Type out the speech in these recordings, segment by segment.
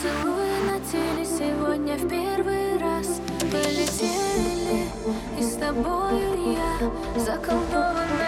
Поцелуи на теле сегодня в первый раз. Полетели, и с тобою я заколдована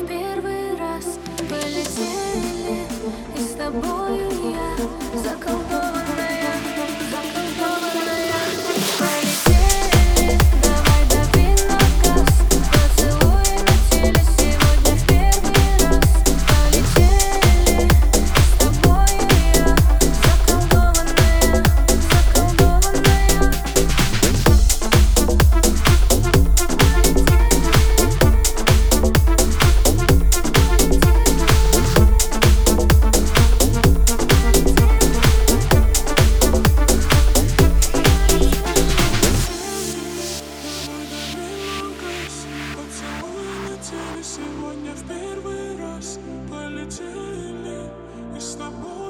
в первый раз полетели и с тобою. первый раз полетели и с тобой.